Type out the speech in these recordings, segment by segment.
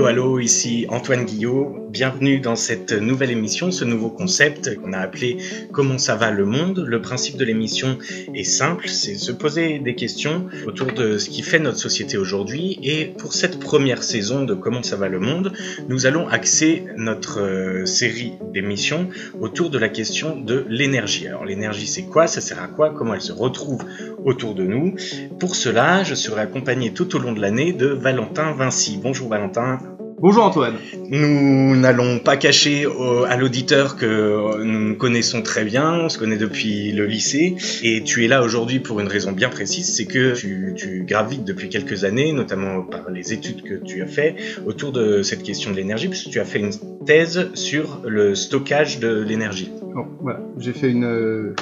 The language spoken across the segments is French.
Allô, allô, ici Antoine Guillot. Bienvenue dans cette nouvelle émission, ce nouveau concept qu'on a appelé Comment ça va le monde? Le principe de l'émission est simple, c'est se poser des questions autour de ce qui fait notre société aujourd'hui. Et pour cette première saison de Comment ça va le monde, nous allons axer notre euh, série d'émissions autour de la question de l'énergie. Alors l'énergie c'est quoi? Ça sert à quoi? Comment elle se retrouve autour de nous Pour cela, je serai accompagné tout au long de l'année de Valentin Vinci. Bonjour Valentin. Bonjour Antoine. Nous n'allons pas cacher à l'auditeur que nous connaissons très bien, on se connaît depuis le lycée, et tu es là aujourd'hui pour une raison bien précise, c'est que tu, tu, gravites depuis quelques années, notamment par les études que tu as fait, autour de cette question de l'énergie, puisque tu as fait une thèse sur le stockage de l'énergie. voilà, j'ai fait une,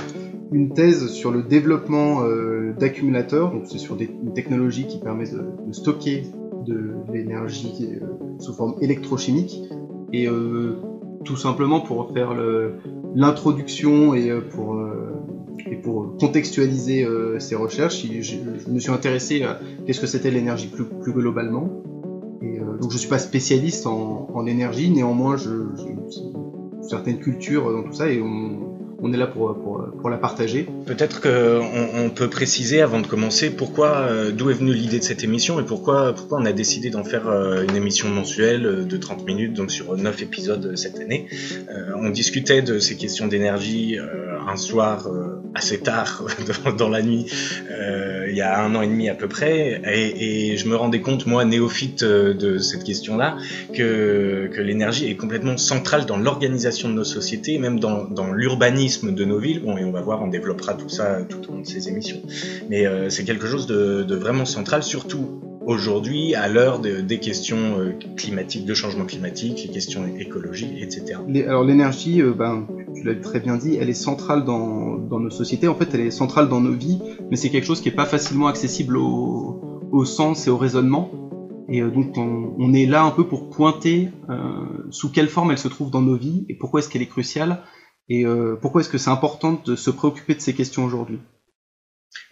une thèse sur le développement euh, d'accumulateurs, donc c'est sur des, une technologie qui permet de, stocker de l'énergie euh, sous forme électrochimique. Et euh, tout simplement pour faire l'introduction et pour, et pour contextualiser ces recherches, je, me suis intéressé à qu'est-ce que c'était l'énergie plus, globalement. Donc je suis pas spécialiste en, en énergie, néanmoins j'ai une certaine culture dans tout ça et on, on est là pour, pour, pour la partager. Peut-être qu'on on peut préciser avant de commencer pourquoi, euh, d'où est venue l'idée de cette émission et pourquoi, pourquoi on a décidé d'en faire euh, une émission mensuelle euh, de 30 minutes, donc sur 9 épisodes cette année. on discutait de ces questions d'énergie un soir assez tard dans, la nuit, il y a un an et demi à peu près, et, je me rendais compte, moi, néophyte de cette question-là, que, l'énergie est complètement centrale dans l'organisation de nos sociétés, même dans, l'urbanisme de nos villes. Bon, et on va voir, on développera tout ça tout au long de ces émissions. Mais euh, c'est quelque chose de, vraiment central, surtout aujourd'hui, à l'heure des questions euh, climatiques, de changement climatique, les questions écologiques, etc. alors l'énergie, euh, ben, tu l'as très bien dit, elle est centrale dans, dans, nos sociétés. En fait, elle est centrale dans nos vies, mais c'est quelque chose qui n'est pas facilement accessible au, au, sens et au raisonnement. Et donc on, on, est là un peu pour pointer sous quelle forme elle se trouve dans nos vies et pourquoi est-ce qu'elle est cruciale et euh, pourquoi est-ce que c'est important de se préoccuper de ces questions aujourd'hui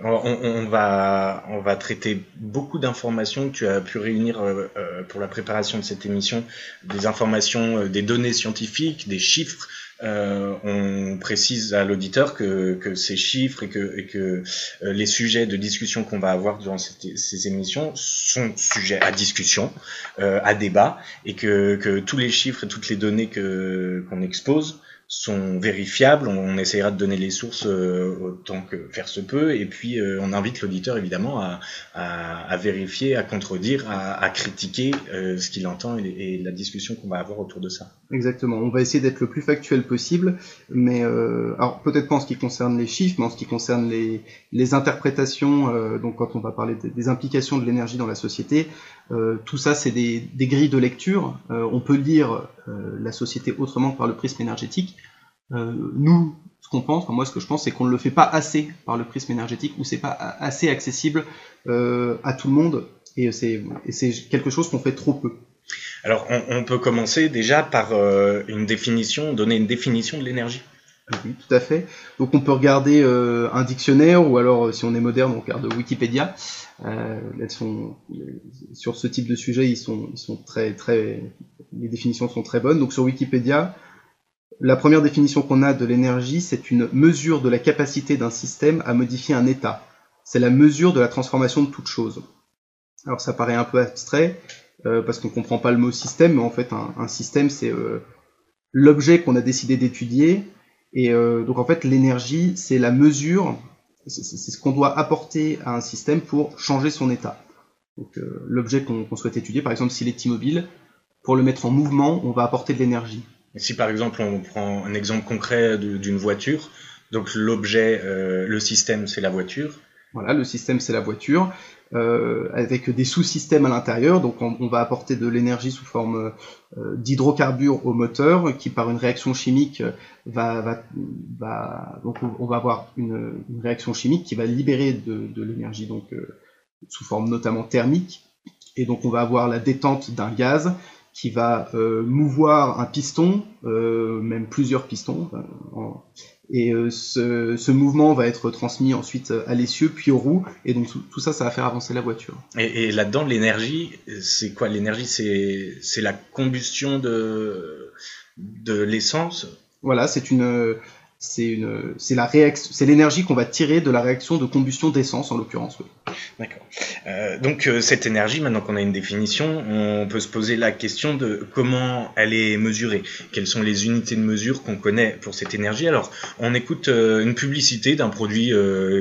on, va, on va traiter beaucoup d'informations que tu as pu réunir euh, euh, pour la préparation de cette émission, des informations, des données scientifiques, des chiffres. on précise à l'auditeur que, que, ces chiffres et que, et que les sujets de discussion qu'on va avoir durant ces émissions sont sujets à discussion, à débat, et que, que, tous les chiffres et toutes les données qu'on expose sont vérifiables. On, essaiera de donner les sources euh, autant que faire se peut. Et puis, euh, on invite l'auditeur, évidemment, à, à, à, vérifier, à contredire, à, à critiquer euh, ce qu'il entend et, et, la discussion qu'on va avoir autour de ça. Exactement. On va essayer d'être le plus factuel possible. Mais, alors, peut-être pas en ce qui concerne les chiffres, mais en ce qui concerne les, les interprétations, donc quand on va parler des, des implications de l'énergie dans la société, tout ça, c'est des, grilles de lecture. on peut lire la société autrement que par le prisme énergétique. Euh, nous, ce qu'on pense, moi ce que je pense, c'est qu'on ne le fait pas assez par le prisme énergétique ou c'est pas assez accessible euh, à tout le monde et c'est quelque chose qu'on fait trop peu. Alors on, peut commencer déjà par euh, une définition, donner une définition de l'énergie. Oui, tout à fait. Donc on peut regarder euh, un dictionnaire ou alors si on est moderne on regarde Wikipédia. Euh, sur ce type de sujet ils sont, très très les définitions sont très bonnes. Donc sur Wikipédia la première définition qu'on a de l'énergie, c'est une mesure de la capacité d'un système à modifier un état. C'est la mesure de la transformation de toute chose. Alors ça paraît un peu abstrait, euh, parce qu'on ne comprend pas le mot système, mais en fait un, système c'est euh, l'objet qu'on a décidé d'étudier, et euh, donc en fait l'énergie c'est la mesure, c'est ce qu'on doit apporter à un système pour changer son état. Donc l'objet qu'on souhaite étudier, par exemple s'il est immobile, pour le mettre en mouvement, on va apporter de l'énergie. Si par exemple on prend un exemple concret d'une voiture, donc l'objet, euh, le système c'est la voiture. Voilà, le système c'est la voiture, euh, avec des sous-systèmes à l'intérieur. Donc on, va apporter de l'énergie sous forme euh, d'hydrocarbures au moteur, qui par une réaction chimique va, donc on va avoir une, réaction chimique qui va libérer de, l'énergie, donc euh, sous forme notamment thermique. Et donc on va avoir la détente d'un gaz qui va euh, mouvoir un piston, même plusieurs pistons, Et ce, mouvement va être transmis ensuite à l'essieu, puis aux roues, et donc tout, ça, ça va faire avancer la voiture. Et, là-dedans, l'énergie, c'est quoi? L'énergie, c'est la combustion de, de l'essence? Voilà, c'est une c'est une c'est la c'est l'énergie qu'on va tirer de la réaction de combustion d'essence en l'occurrence d'accord. Euh, donc euh, cette énergie maintenant qu'on a une définition on peut se poser la question de comment elle est mesurée. Quelles sont les unités de mesure qu'on connaît pour cette énergie? Alors on écoute euh, une publicité d'un produit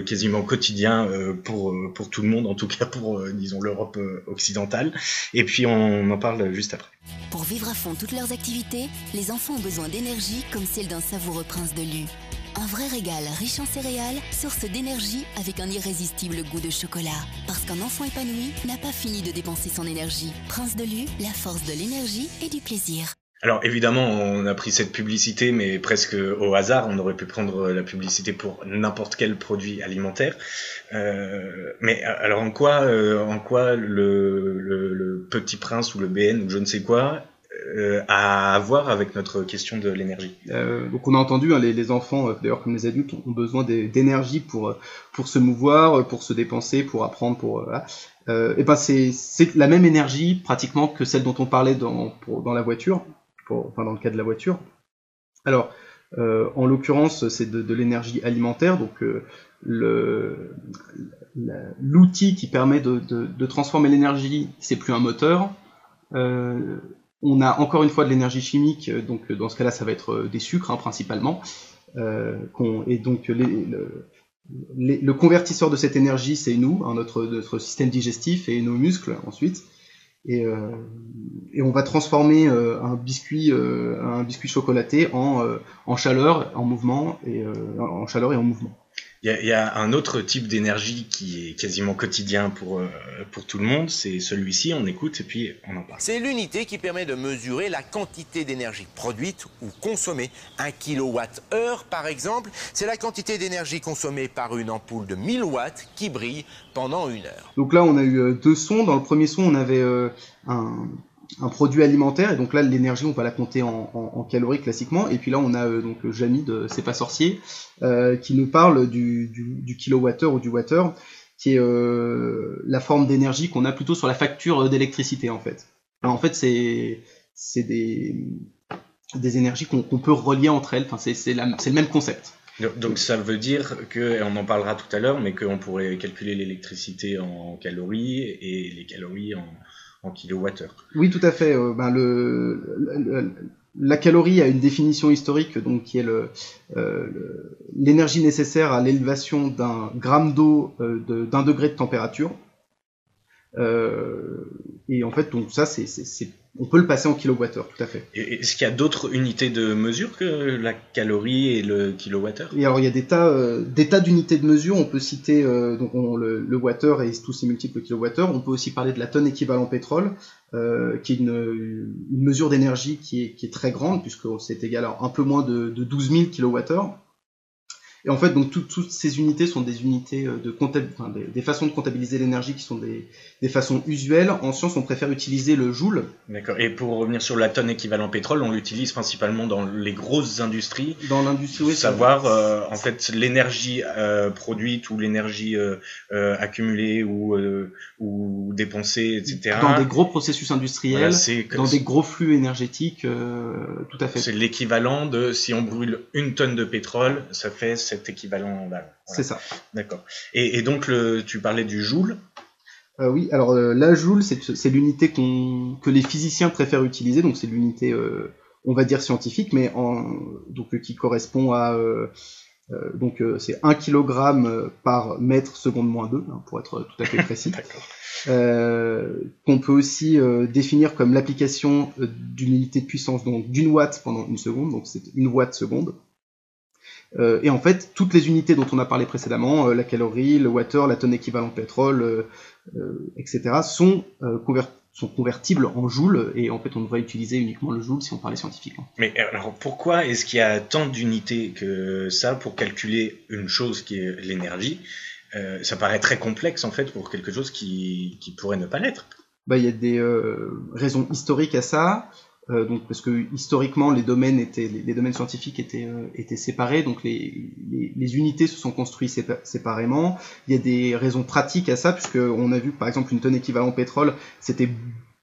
quasiment quotidien pour pour tout le monde en tout cas pour disons l'Europe occidentale. Et puis on en parle juste après. Pour vivre à fond toutes leurs activités, les enfants ont besoin d'énergie comme celle d'un savoureux prince de Lu. Un vrai régal riche en céréales, source d'énergie avec un irrésistible goût de chocolat. Parce qu'un enfant épanoui n'a pas fini de dépenser son énergie. Prince de Lu, la force de l'énergie et du plaisir. Alors évidemment, on a pris cette publicité, mais presque au hasard. On aurait pu prendre la publicité pour n'importe quel produit alimentaire. Euh, mais alors en quoi, euh, en quoi le, Petit Prince ou le BN ou je ne sais quoi euh, à voir avec notre question de l'énergie Donc on a entendu, hein, les, enfants, d'ailleurs comme les adultes, ont besoin d'énergie pour pour se mouvoir, pour se dépenser, pour apprendre, pour et ben c'est la même énergie pratiquement que celle dont on parlait dans dans la voiture enfin dans le cas de la voiture. Alors, euh, en l'occurrence, c'est de, l'énergie alimentaire, donc euh, l'outil qui permet de, transformer l'énergie, c'est plus un moteur. Euh, on a encore une fois de l'énergie chimique, donc dans ce cas-là, ça va être des sucres hein, principalement. et donc le, convertisseur de cette énergie, c'est nous, hein, notre, système digestif et nos muscles ensuite. Euh, et, on va transformer euh, un biscuit, euh, chocolaté en chaleur, en mouvement et en chaleur et en mouvement. Il y, a un autre type d'énergie qui est quasiment quotidien pour, euh, pour tout le monde, c'est celui-ci, on écoute et puis on en parle. C'est l'unité qui permet de mesurer la quantité d'énergie produite ou consommée. Un kilowatt-heure, par exemple, c'est la quantité d'énergie consommée par une ampoule de 1000 watts qui brille pendant une heure. Donc là, on a eu euh, deux sons. Dans le premier son, on avait euh, un, un produit alimentaire et donc là l'énergie on va la compter en, calories classiquement et puis là on a euh, donc Jamy de C'est pas sorcier euh, qui nous parle du, du, kilowattheure ou du water qui est euh, la forme d'énergie qu'on a plutôt sur la facture d'électricité en fait. en fait c'est c'est des des énergies qu'on peut relier entre elles, enfin, c'est le même concept. Donc ça veut dire que, et on en parlera tout à l'heure, mais qu'on pourrait calculer l'électricité en calories et les calories en, Oui, tout à fait. Euh, ben, la calorie a une définition historique, donc qui est euh, l'énergie nécessaire à l'élévation d'un gramme d'eau euh, d'un degré de température. Et en fait, donc ça, c'est on peut le passer en kilowattheure, tout à fait. Est-ce qu'il y a d'autres unités de mesure que la calorie et le kilowattheure? Et alors il y a des tas, euh, des tas d'unités de mesure. On peut citer euh, donc le, le water et tous ses multiples kilowattheures. On peut aussi parler de la tonne équivalent pétrole, euh, qui est une, mesure d'énergie qui est, qui est, très grande puisque c'est égal à un peu moins de, de 12 000 kilowattheures. Et en fait, donc toutes ces unités sont des unités euh, de enfin, des, façons de comptabiliser l'énergie qui sont des, des, façons usuelles. En science, on préfère utiliser le joule. D'accord. Et pour revenir sur la tonne équivalent pétrole, on l'utilise principalement dans les grosses industries. Dans l'industrie, oui. Savoir euh, en fait l'énergie euh, produite ou l'énergie euh, accumulée ou ou dépensée, etc. Dans des gros processus industriels, dans des gros flux énergétiques, tout à fait. C'est l'équivalent de si on brûle une tonne de pétrole, ça fait équivalent C'est ça. D'accord. Et, donc, le, tu parlais du joule euh, oui, alors euh, la joule, c'est l'unité que les physiciens préfèrent utiliser, donc c'est l'unité, euh, on va dire scientifique, mais en, donc qui correspond à donc c'est 1 kg par mètre seconde moins 2, hein, pour être tout à fait précis. qu'on peut aussi définir comme l'application d'une unité de puissance, donc d'une watt pendant une seconde, donc c'est une watt seconde. Euh, et en fait, toutes les unités dont on a parlé précédemment, euh, la calorie, le water, la tonne équivalent pétrole, euh, etc., sont, sont convertibles en joules, et en fait, on devrait utiliser uniquement le joule si on parlait scientifiquement. Mais alors, pourquoi est-ce qu'il y a tant d'unités que ça pour calculer une chose qui est l'énergie? Ça paraît très complexe, en fait, pour quelque chose qui, qui pourrait ne pas l'être. Bah, il y a des raisons historiques à ça. Euh, donc parce que historiquement les domaines étaient les, domaines scientifiques étaient euh, étaient séparés, donc les, les, unités se sont construites séparément. Il y a des raisons pratiques à ça, puisque on a vu par exemple une tonne équivalent pétrole, c'était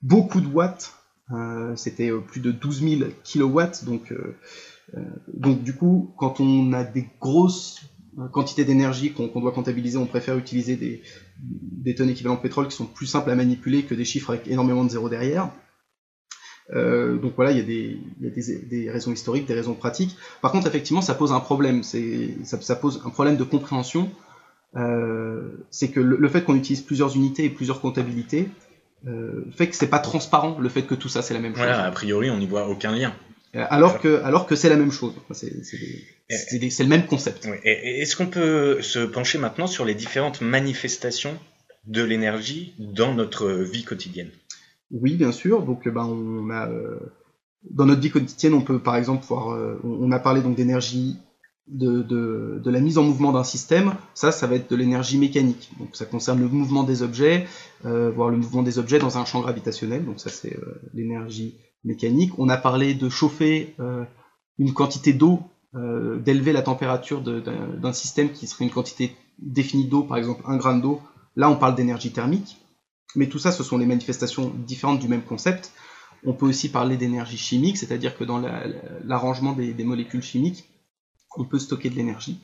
beaucoup de watts, euh, c'était plus de 12 000 kilowatts, donc donc du coup quand on a des grosses quantités d'énergie qu'on doit comptabiliser, on préfère utiliser des, des tonnes équivalent pétrole qui sont plus simples à manipuler que des chiffres avec énormément de zéros derrière. Euh, donc voilà, il y a, des, y a des, des, raisons historiques, des raisons pratiques. Par contre, effectivement, ça pose un problème. Ça, ça pose un problème de compréhension. Euh, c'est que le, fait qu'on utilise plusieurs unités et plusieurs comptabilités euh, fait que c'est pas transparent le fait que tout ça c'est la même chose. Voilà, a priori, on n'y voit aucun lien. Alors que, alors que c'est la même chose. C'est le même concept. Est-ce qu'on peut se pencher maintenant sur les différentes manifestations de l'énergie dans notre vie quotidienne? Oui, bien sûr. Donc, ben, on euh, dans notre vie quotidienne, on peut par exemple voir, euh, on a parlé donc d'énergie, de, la mise en mouvement d'un système. Ça, ça va être de l'énergie mécanique. Donc, ça concerne le mouvement des objets, euh, voire le mouvement des objets dans un champ gravitationnel. Donc, ça, c'est euh, l'énergie mécanique. On a parlé de chauffer une quantité d'eau, d'élever la température d'un système qui serait une quantité définie d'eau, par exemple un gramme d'eau. Là, on parle d'énergie thermique. Mais tout ça, ce sont les manifestations différentes du même concept. On peut aussi parler d'énergie chimique, c'est-à-dire que dans l'arrangement des, molécules chimiques, on peut stocker de l'énergie.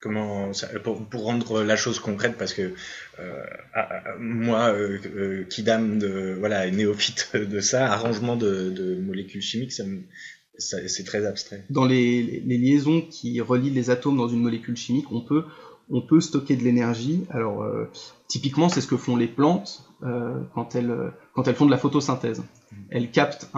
Comment pour, rendre la chose concrète, parce que euh, ah, ah, moi, euh, euh, qui dame de voilà néophyte de ça, arrangement de, molécules chimiques, c'est très abstrait. Dans les, les, liaisons qui relient les atomes dans une molécule chimique, on peut on peut stocker de l'énergie. Alors typiquement, c'est ce que font les plantes euh, quand, elles, quand elles font de la photosynthèse. Elles captent,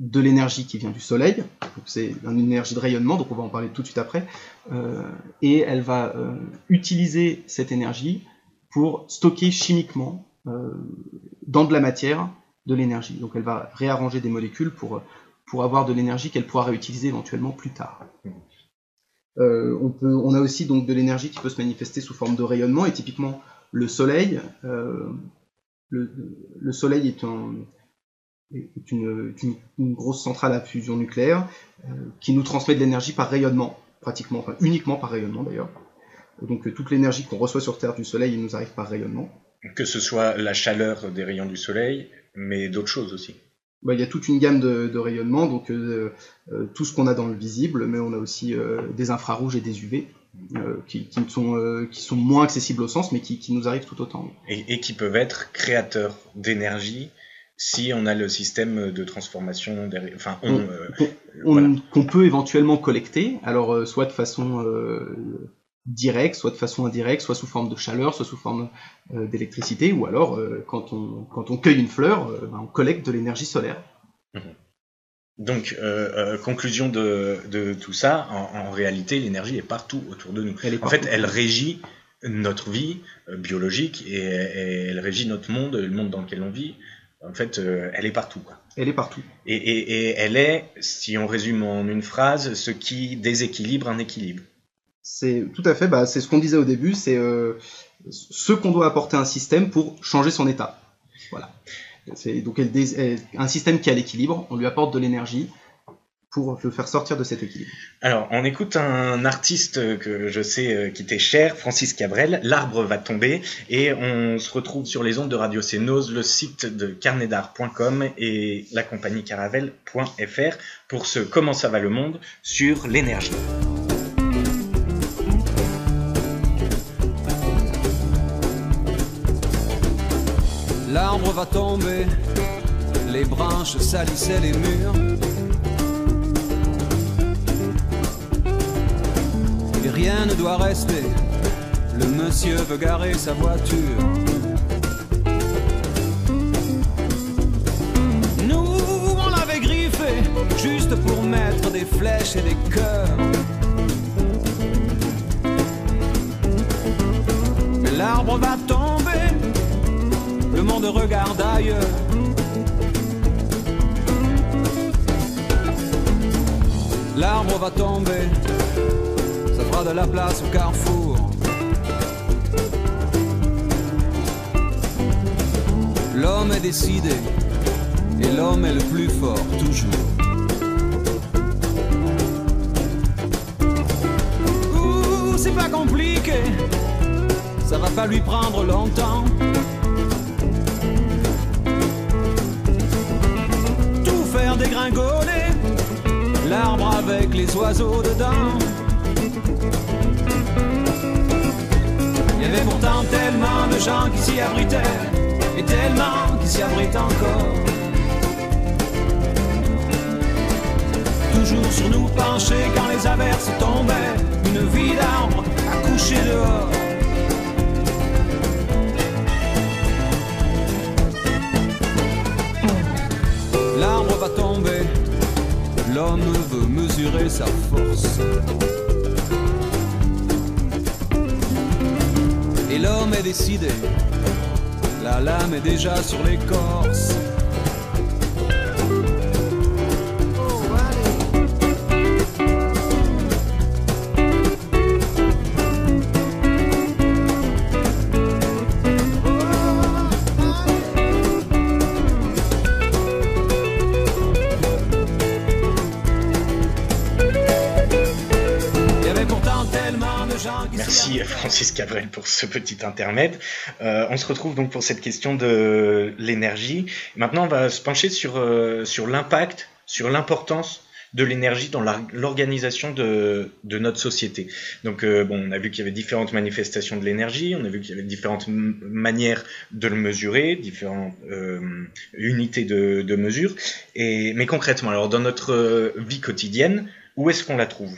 de l'énergie qui vient du soleil, c'est une énergie de rayonnement, donc on va en parler tout de suite après, euh, et elle va euh, utiliser cette énergie pour stocker chimiquement euh, dans de la matière de l'énergie. Donc elle va réarranger des molécules pour, pour avoir de l'énergie qu'elle pourra réutiliser éventuellement plus tard. Euh, on, a aussi donc de l'énergie qui peut se manifester sous forme de rayonnement, et typiquement le Soleil, euh, le, Soleil est, une, grosse centrale à fusion nucléaire euh, qui nous transmet de l'énergie par rayonnement, pratiquement, enfin uniquement par rayonnement d'ailleurs. Donc toute l'énergie qu'on reçoit sur Terre du Soleil, il nous arrive par rayonnement. Que ce soit la chaleur des rayons du Soleil, mais d'autres choses aussi. Bah, il y a toute une gamme de, de rayonnements, donc tout ce qu'on a dans le visible, mais on a aussi des infrarouges et des UV. Euh, qui, sont, euh, qui sont moins accessibles au sens, mais qui, nous arrivent tout autant. Et, qui peuvent être créateurs d'énergie si on a le système de transformation derrière. Enfin, on, qu'on peut éventuellement collecter, alors euh, soit de façon directe, soit de façon indirecte, soit sous forme de chaleur, soit sous forme d'électricité, ou alors quand, on, quand on cueille une fleur, ben, on collecte de l'énergie solaire. Mmh. Donc, euh, euh, conclusion de, de, tout ça, en, réalité, l'énergie est partout autour de nous. en fait, elle régit notre vie euh, biologique et, elle régit notre monde, le monde dans lequel on vit. En fait, elle est partout. Quoi. Elle est partout. Et, et, et, elle est, si on résume en une phrase, ce qui déséquilibre un équilibre. C'est tout à fait, bah, c'est ce qu'on disait au début, c'est ce qu'on doit apporter à un système pour changer son état. Voilà. C'est donc un système qui a l'équilibre, on lui apporte de l'énergie pour le faire sortir de cet équilibre. Alors, on écoute un artiste que je sais euh, qui était cher, Francis Cabrel, L'arbre va tomber, et on se retrouve sur les ondes de Radio Cénose, le site de carnetdart.com et la compagnie caravelle.fr pour ce Comment ça va le monde sur l'énergie. Va tomber, les branches salissaient les murs. Et rien ne doit rester, le monsieur veut garer sa voiture. Nous, on l'avait griffé, juste pour mettre des flèches et des cœurs. Mais l'arbre va tomber le monde regarde ailleurs. L'arbre va tomber, ça fera de la place au carrefour. L'homme est décidé, Et l'homme est le plus fort, toujours. C'est pas compliqué. Ça va pas lui prendre longtemps. L'arbre avec les oiseaux dedans. Il y avait pourtant tellement de gens qui s'y abritaient, et tellement qui s'y abritent encore. Toujours sur nous penchés quand les averses tombaient, une vie d'arbre à coucher dehors. L'arbre va tomber, l'homme veut mesurer sa force. Et l'homme est décidé, la lame est déjà sur l'écorce. Francis Cabrel pour ce petit intermède. Euh, on se retrouve donc pour cette question de l'énergie. Maintenant, on va se pencher sur, euh, sur l'impact, sur l'importance de l'énergie dans l'organisation de, notre société. Donc, euh, bon, on a vu qu'il y avait différentes manifestations de l'énergie, on a vu qu'il y avait différentes manières de le mesurer, différentes unités de, mesure. Et, mais concrètement, alors dans notre vie quotidienne, où est-ce qu'on la trouve?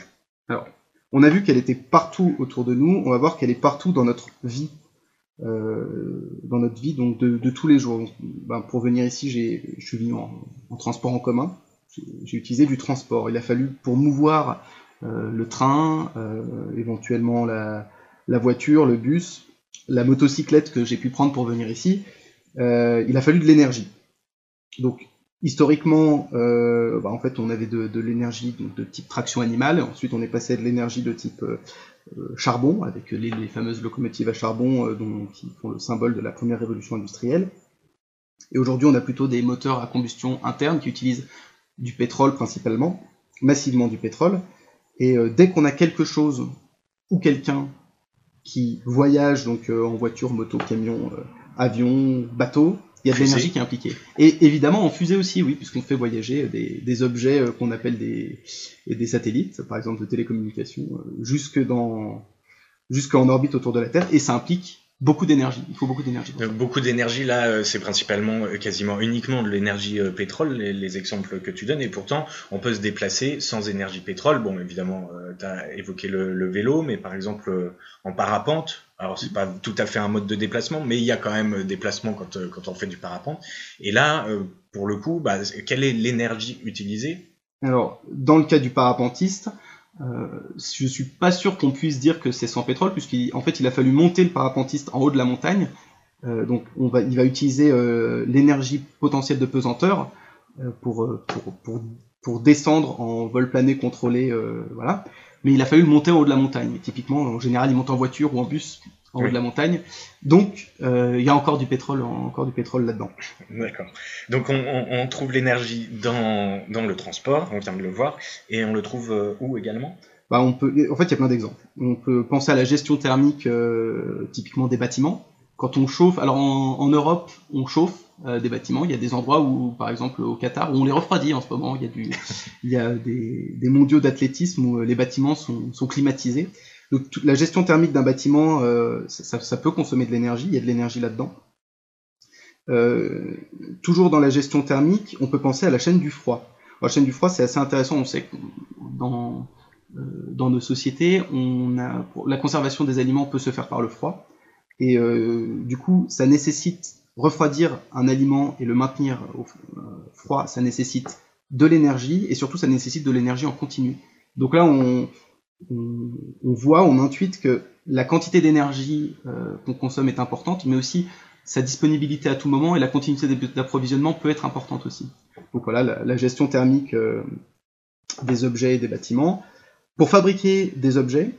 On a vu qu'elle était partout autour de nous, on va voir qu'elle est partout dans notre vie, euh, dans notre vie donc de, tous les jours. Ben, pour venir ici, je suis venu en, transport en commun, j'ai, utilisé du transport. Il a fallu pour mouvoir euh, le train, euh, éventuellement la, la voiture, le bus, la motocyclette que j'ai pu prendre pour venir ici, il a fallu de l'énergie. Donc historiquement, euh, bah, en fait, on avait de, l'énergie de type traction animale. Ensuite, on est passé à de l'énergie de type euh, euh, charbon, avec les, fameuses locomotives à charbon qui font le symbole de la première révolution industrielle. Et aujourd'hui, on a plutôt des moteurs à combustion interne qui utilisent du pétrole principalement, massivement du pétrole. Et dès qu'on a quelque chose ou quelqu'un qui voyage donc en voiture, moto, camion, avion, bateau, il y a de l'énergie qui est impliquée. Et évidemment en fusée aussi, oui, puisqu'on fait voyager des, des objets euh, qu'on appelle des, des satellites, par exemple de télécommunications, euh, jusque dans jusqu'en orbite autour de la Terre, et ça implique beaucoup d'énergie. Il faut beaucoup d'énergie. Donc, beaucoup d'énergie là, euh, c'est principalement euh, quasiment uniquement de l'énergie euh, pétrole, les, les exemples que tu donnes, et pourtant on peut se déplacer sans énergie pétrole. Bon, évidemment, tu as évoqué le, le vélo, mais par exemple euh, en parapente, alors c'est pas tout à fait un mode de déplacement, mais il y a quand même euh, déplacement quand, euh, quand on fait du parapente. Et là, euh, pour le coup, bah, quelle est l'énergie utilisée? Alors, dans le cas du parapentiste, euh, je suis pas sûr qu'on puisse dire que c'est sans pétrole, puisqu'en fait, il a fallu monter le parapentiste en haut de la montagne. Euh, donc, on va, il va utiliser euh, l'énergie potentielle de pesanteur euh, pour, euh, pour, pour, pour descendre en vol plané contrôlé, euh, voilà. Mais il a fallu le monter en haut de la montagne. Typiquement, en général, il monte en voiture ou en bus en haut de la montagne. Donc, euh, il y a encore du pétrole, encore du pétrole là-dedans. D'accord. Donc on, on- on trouve l'énergie dans, dans le transport, on vient de le voir, et on le trouve euh, où également? Bah, on peut, en fait, il y a plein d'exemples. On peut penser à la gestion thermique, euh, typiquement des bâtiments. Quand on chauffe, alors en, en Europe, on chauffe euh, des bâtiments. Il y a des endroits où, par exemple au Qatar, où on les refroidit en ce moment. Il y a, du, il y a des, des mondiaux d'athlétisme où euh, les bâtiments sont, sont climatisés. Donc la gestion thermique d'un bâtiment, euh, ça, peut consommer de l'énergie. Il y a de l'énergie là-dedans. Euh, toujours dans la gestion thermique, on peut penser à la chaîne du froid. La chaîne du froid, c'est assez intéressant. On sait que dans euh, dans nos sociétés, on a, la conservation des aliments peut se faire par le froid. Et du coup, ça nécessite refroidir un aliment et le maintenir au froid, ça nécessite de l'énergie et surtout ça nécessite de l'énergie en continu. Donc là, on, on, voit, on intuite que la quantité d'énergie euh, qu'on consomme est importante, mais aussi sa disponibilité à tout moment et la continuité d'approvisionnement peut être importante aussi. Donc voilà, la, gestion thermique euh, des objets et des bâtiments. Pour fabriquer des objets,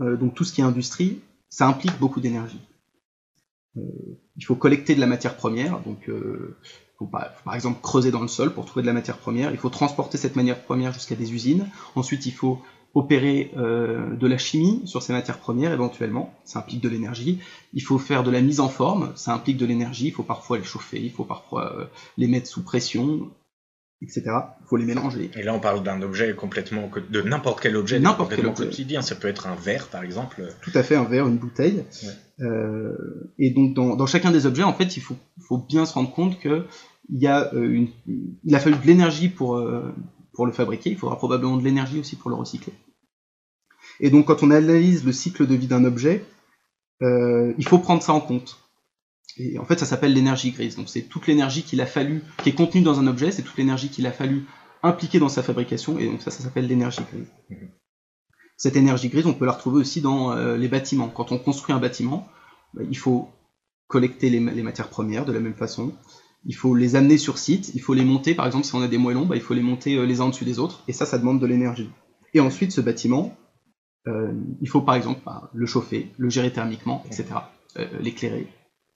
euh, donc tout ce qui est industrie, ça implique beaucoup d'énergie. Il faut collecter de la matière première, donc faut par exemple creuser dans le sol pour trouver de la matière première. Il faut transporter cette matière première jusqu'à des usines. Ensuite, il faut opérer euh, de la chimie sur ces matières premières éventuellement, ça implique de l'énergie. Il faut faire de la mise en forme, ça implique de l'énergie. Il faut parfois les chauffer, il faut parfois euh, les mettre sous pression, etc. Il faut les mélanger. Et là, on parle d'un objet complètement co- de n'importe quel objet, N'importe quel objet. quotidien. Ça peut être un verre, par exemple. Tout à fait, un verre, une bouteille. Ouais. Euh, et donc dans, dans chacun des objets, en fait, il faut, faut bien se rendre compte que il y a euh, une, il a fallu de l'énergie pour euh, pour le fabriquer. Il faudra probablement de l'énergie aussi pour le recycler. Et donc quand on analyse le cycle de vie d'un objet, euh, il faut prendre ça en compte. Et en fait, ça s'appelle l'énergie grise. Donc c'est toute l'énergie qu'il a fallu, qui est contenue dans un objet, c'est toute l'énergie qu'il a fallu impliquer dans sa fabrication. Et donc ça, ça s'appelle l'énergie grise. Mhm. Cette énergie grise, on peut la retrouver aussi dans euh, les bâtiments. Quand on construit un bâtiment, bah, il faut collecter les matières premières de la même façon. Il faut les amener sur site, il faut les monter. Par exemple, si on a des moellons, bah, il faut les monter euh, les uns au-dessus des autres. Et ça, ça demande de l'énergie. Et ensuite, ce bâtiment, euh, il faut par exemple bah, le chauffer, le gérer thermiquement, etc. euh, l'éclairer.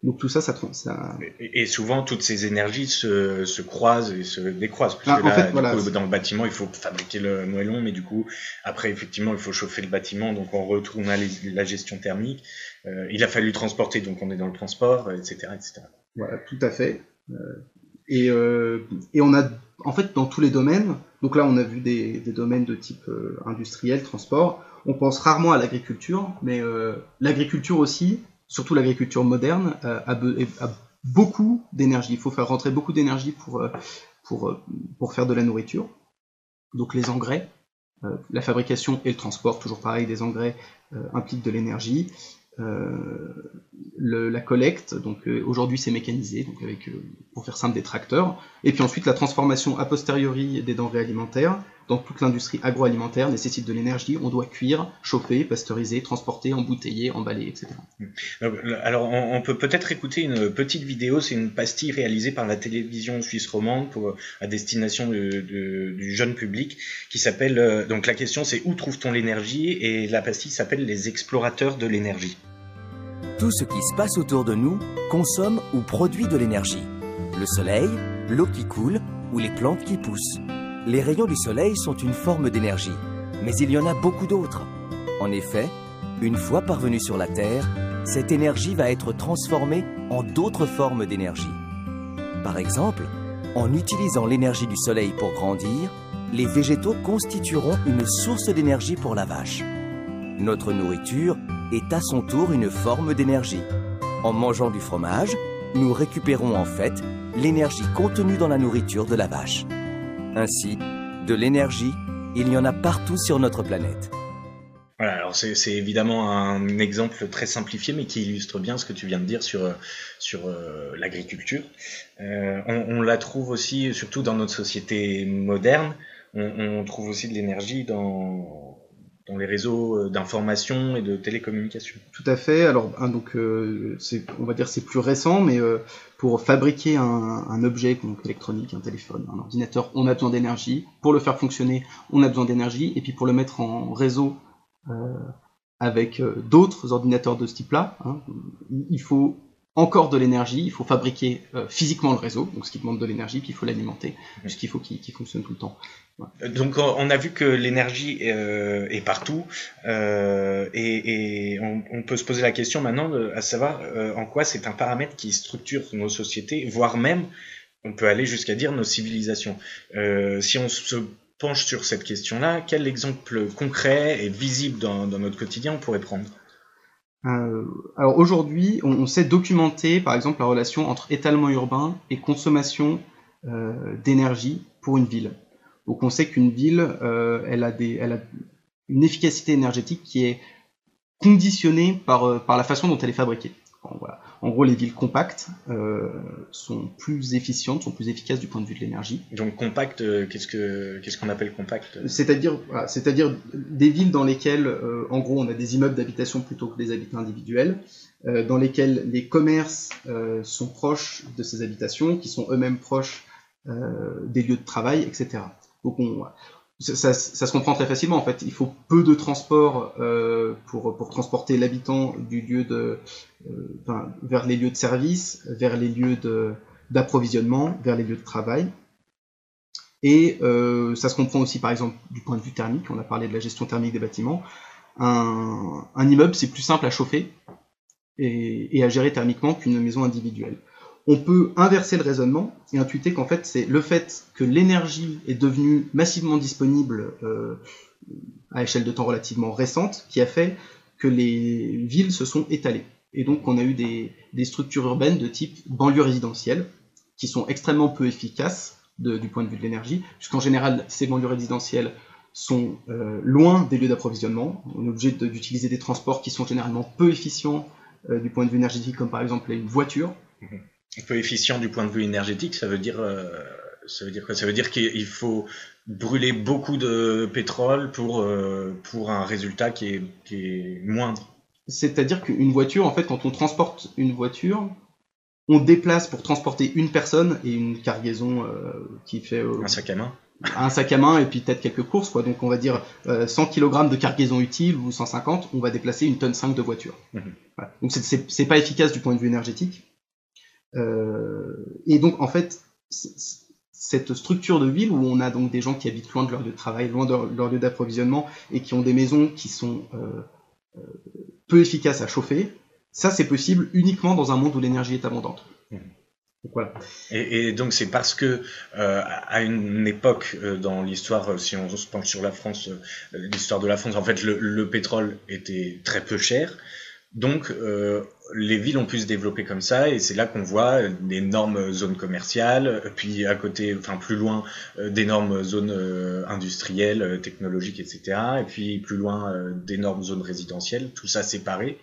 Donc tout ça, ça, ça, Et, et souvent, toutes ces énergies se, se croisent et se décroisent. Parce Ah, que en là, fait, du voilà. coup, dans le bâtiment, il faut fabriquer le moellon, mais du coup, après, effectivement, il faut chauffer le bâtiment, donc on retourne à les- la gestion thermique. Euh, il a fallu transporter, donc on est dans le transport, etc. etc. Voilà, tout à fait. Euh, et, on a, en fait, dans tous les domaines, donc là on a vu des, domaines de type euh, industriel, transport, on pense rarement à l'agriculture, mais euh, l'agriculture aussi, surtout l'agriculture moderne, a, be- a beaucoup d'énergie. Il faut faire rentrer beaucoup d'énergie pour, pour, faire de la nourriture. Donc les engrais, la fabrication et le transport, toujours pareil, des engrais impliquent de l'énergie. Euh, le- la collecte, donc euh, aujourd'hui c'est mécanisé, donc avec, euh, pour faire simple, des tracteurs, et puis ensuite la transformation a posteriori des denrées alimentaires. Dans toute l'industrie agroalimentaire nécessite de l'énergie, on doit cuire, chauffer, pasteuriser, transporter, embouteiller, emballer, etc. Le- Alors, on, peut peut-être écouter une petite vidéo. C'est une pastille réalisée par la télévision suisse romande pour, à destination de- de- du jeune public qui s'appelle. euh, Donc, la question c'est où trouve-t-on l'énergie? Et la pastille s'appelle Les explorateurs de l'énergie. Tout ce qui se passe autour de nous consomme ou produit de l'énergie. Le soleil, l'eau qui coule ou les plantes qui poussent. Les rayons du soleil sont une forme d'énergie, mais il y en a beaucoup d'autres. En effet, une fois parvenue sur la Terre, cette énergie va être transformée en d'autres formes d'énergie. Par exemple, en utilisant l'énergie du soleil pour grandir, les végétaux constitueront une source d'énergie pour la vache. Notre nourriture est à son tour une forme d'énergie. En mangeant du fromage, nous récupérons en fait l'énergie contenue dans la nourriture de la vache. Ainsi, de l'énergie, il y en a partout sur notre planète. Voilà, alors c'est c'est évidemment un exemple très simplifié, mais qui illustre bien ce que tu viens de dire sur, sur euh, l'agriculture. Euh, on, on la trouve aussi, surtout dans notre société moderne, on, on trouve aussi de l'énergie dans, dans les réseaux euh, d'information et de télécommunication. Tout à fait. Alors, donc, euh, c'est, on va dire, c'est plus récent, mais euh, pour fabriquer un, objet donc électronique, un téléphone, un ordinateur, on a besoin d'énergie. Pour le faire fonctionner, on a besoin d'énergie. Et puis pour le mettre en réseau euh, avec euh, d'autres ordinateurs de ce type-là, hein, il faut encore de l'énergie. Il faut fabriquer euh, physiquement le réseau, donc ce qui demande de l'énergie, puis il faut l'alimenter, puisqu'il faut qu'il, qu'il fonctionne tout le temps. Euh, Donc on on a vu que l'énergie euh, est partout euh, et, et on, on peut se poser la question maintenant de- à savoir euh, en quoi c'est un paramètre qui structure nos sociétés, voire même on peut aller jusqu'à dire nos civilisations. Euh, si on se penche sur cette question-là, quel exemple concret et visible dans, dans notre quotidien on pourrait prendre? Euh, alors aujourd'hui, on, on sait documenter par exemple la relation entre étalement urbain et consommation euh, d'énergie pour une ville. Donc on sait qu'une ville, euh, elle, a des, elle a une efficacité énergétique qui est conditionnée par, euh, par la façon dont elle est fabriquée. Bon, voilà. En gros, les villes compactes euh, sont plus efficientes, sont plus efficaces du point de vue de l'énergie. Donc compact, euh, qu'est-ce que qu'est-ce qu'on appelle compact? C'est-à-dire, voilà, c'est-à-dire des villes dans lesquelles, euh, en gros, on a des immeubles d'habitation plutôt que des habitats individuels, euh, dans lesquels les commerces euh, sont proches de ces habitations, qui sont eux-mêmes proches euh, des lieux de travail, etc. Donc, on. Ça, se comprend très facilement. En fait, il faut peu de transport euh, pour, pour transporter l'habitant du lieu de, euh, vers les lieux de service, vers les lieux d'approvisionnement vers les lieux de travail. Et euh, ça se comprend aussi par exemple du point de vue thermique, on a parlé de la gestion thermique des bâtiments. Un, immeuble, c'est plus simple à chauffer et à gérer thermiquement qu'une maison individuelle. On peut inverser le raisonnement et intuiter qu'en fait c'est le fait que l'énergie est devenue massivement disponible euh, à échelle de temps relativement récente qui a fait que les villes se sont étalées. Et donc on a eu des, structures urbaines de type banlieue résidentielle qui sont extrêmement peu efficaces du point de vue de l'énergie, puisqu'en général ces banlieues résidentielles sont euh, loin des lieux d'approvisionnement. On est obligé d'utiliser des transports qui sont généralement peu efficients euh, du point de vue énergétique, comme par exemple une voiture. Peu efficient du point de vue énergétique, ça veut dire, euh, ça veut dire quoi? Ça veut dire qu'il faut brûler beaucoup de pétrole pour, euh, pour un résultat qui est, qui est moindre. C'est-à-dire qu'une voiture, en fait, quand on transporte une voiture, on déplace pour transporter une personne et une cargaison euh, qui fait euh, Un sac à main. un sac à main et puis peut-être quelques courses, quoi. Donc on va dire euh, 100 kg de cargaison utile ou 150, on va déplacer une tonne 5 de voiture. Mhm. Voilà. Donc c'est pas efficace du point de vue énergétique. Euh, et donc en fait, cette structure de ville où on a donc des gens qui habitent loin de leur lieu de travail, loin de leur, lieu d'approvisionnement et qui ont des maisons qui sont euh, euh, peu efficaces à chauffer, ça c'est possible uniquement dans un monde où l'énergie est abondante. Donc voilà. Et, et donc c'est parce que euh, à une époque euh, dans l'histoire, si on se penche sur la France, l'histoire de la France, en fait le, le pétrole était très peu cher. Donc euh, les villes ont pu se développer comme ça et c'est là qu'on voit d'énormes zones commerciales, puis à côté, enfin plus loin, euh, d'énormes zones euh, industrielles, euh, technologiques, etc. Et puis plus loin, d'énormes zones résidentielles, tout ça séparé,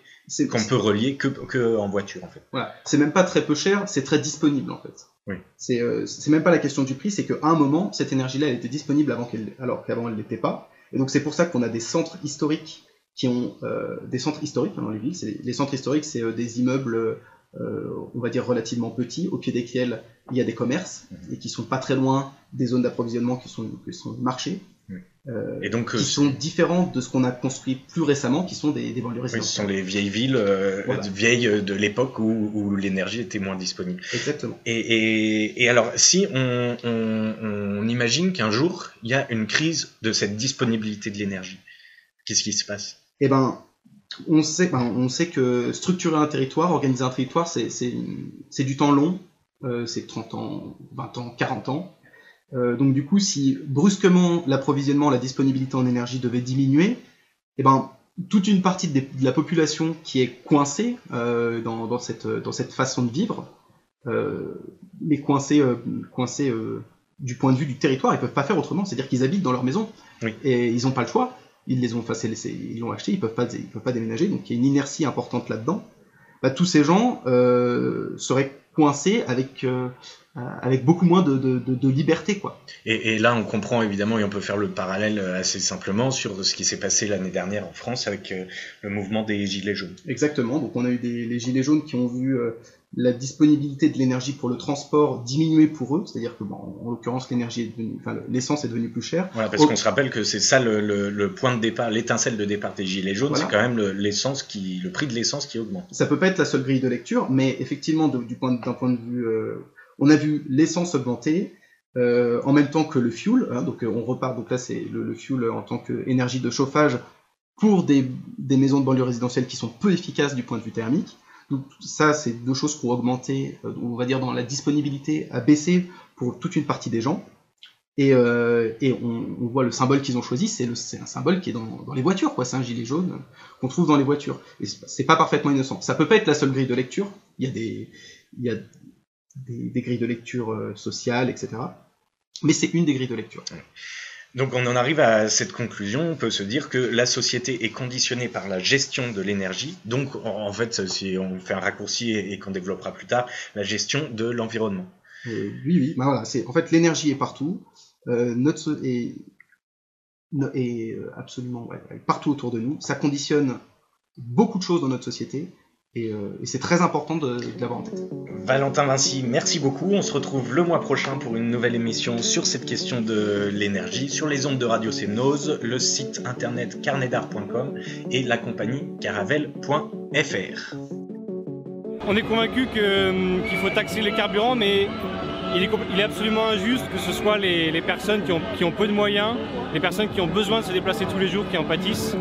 qu'on peut relier que, que en voiture en fait. Voilà, c'est même pas très peu cher, c'est très disponible en fait. Oui. C'est euh, même pas la question du prix, c'est qu'à un moment, cette énergie-là, elle était disponible avant qu'elle, alors qu'avant elle l'était pas. Et donc c'est pour ça qu'on a des centres historiques qui ont euh, des centres historiques hein, dans les villes. Les centres historiques, c'est euh, des immeubles, euh, on va dire relativement petits, au pied desquels il y a des commerces et qui sont pas très loin des zones d'approvisionnement qui sont qui sont des marchés, euh, Et donc qui sont différentes de ce qu'on a construit plus récemment, qui sont des, des banlieues Oui, ce sont les vieilles villes, euh, Voilà. vieilles de l'époque où, où l'énergie était moins disponible. Exactement. Et, et, et alors, si on, on, on imagine qu'un jour, il y a une crise de cette disponibilité de l'énergie, qu'est-ce qui se passe? Eh ben, on sait, ben, on sait que structurer un territoire, organiser un territoire, c'est, du temps long, euh, c'est 30 ans, 20 ans, 40 ans. Euh, donc du coup, si brusquement l'approvisionnement, la disponibilité en énergie devait diminuer, eh ben, toute une partie de la population qui est coincée euh, dans, dans, cette, dans cette façon de vivre, mais coincée, coincée du point de vue du territoire, ils peuvent pas faire autrement, c'est-à-dire qu'ils habitent dans leur maison Oui. et ils n'ont pas le choix ils les ont enfin, ils l'ont acheté, ils peuvent pas, ils peuvent pas déménager, donc il y a une inertie importante là-dedans. Bah, tous ces gens euh, seraient coincés avec euh, euh, avec beaucoup moins de, de, de, de liberté, quoi. et, et là, on comprend évidemment, et on peut faire le parallèle assez simplement sur ce qui s'est passé l'année dernière en France avec euh, le mouvement des Gilets jaunes. Exactement. Donc on a eu des les gilets jaunes qui ont vu la disponibilité de l'énergie pour le transport diminuer pour eux, c'est-à-dire que bon, en l'occurrence l'énergie est devenue, enfin l'essence est devenue plus chère. Voilà, parce qu'on se rappelle que c'est ça le, le, le point de départ, l'étincelle de départ des Gilets jaunes, Voilà. c'est quand même le- l'essence qui, le prix de l'essence qui augmente. Ça peut pas être la seule grille de lecture, mais effectivement, de- du point d'un point de vue, euh, on a vu l'essence augmenter euh, en même temps que le fuel. hein, donc euh, on repart. Donc là, c'est le, le fuel en tant qu'énergie de chauffage pour des, des maisons de banlieue résidentielle qui sont peu efficaces du point de vue thermique. Donc ça, c'est deux choses qui ont augmenté, euh, on va dire dans la disponibilité à baisser pour toute une partie des gens. Et, euh, on, voit le symbole qu'ils ont choisi, c'est un symbole qui est dans, les voitures, quoi. C'est un gilet jaune qu'on trouve dans les voitures. Et c'est pas parfaitement innocent. Ça peut pas être la seule grille de lecture. Il y a des, il y a des grilles de lecture euh, sociales, etc. Mais c'est une des grilles de lecture. Donc on en arrive à cette conclusion, on peut se dire que la société est conditionnée par la gestion de l'énergie, donc en fait si on fait un raccourci et, qu'on développera plus tard, la gestion de l'environnement. Euh, oui, oui. Ben voilà. C'est en fait l'énergie est partout. Euh, notre est, est euh, absolument partout autour de nous. Ça conditionne beaucoup de choses dans notre société. Et, euh, et c'est très important de, de l'avoir en tête. Valentin Vinci, merci beaucoup. On se retrouve le mois prochain pour une nouvelle émission sur cette question de l'énergie, sur les ondes de Radio Sénose, le site internet carnetdart.com et la compagnie caravelle.fr. on est convaincu qu'il faut taxer les carburants, mais il est, il est, absolument injuste que ce soit les, les personnes qui ont, qui ont peu de moyens, les personnes qui ont besoin de se déplacer tous les jours qui en pâtissent.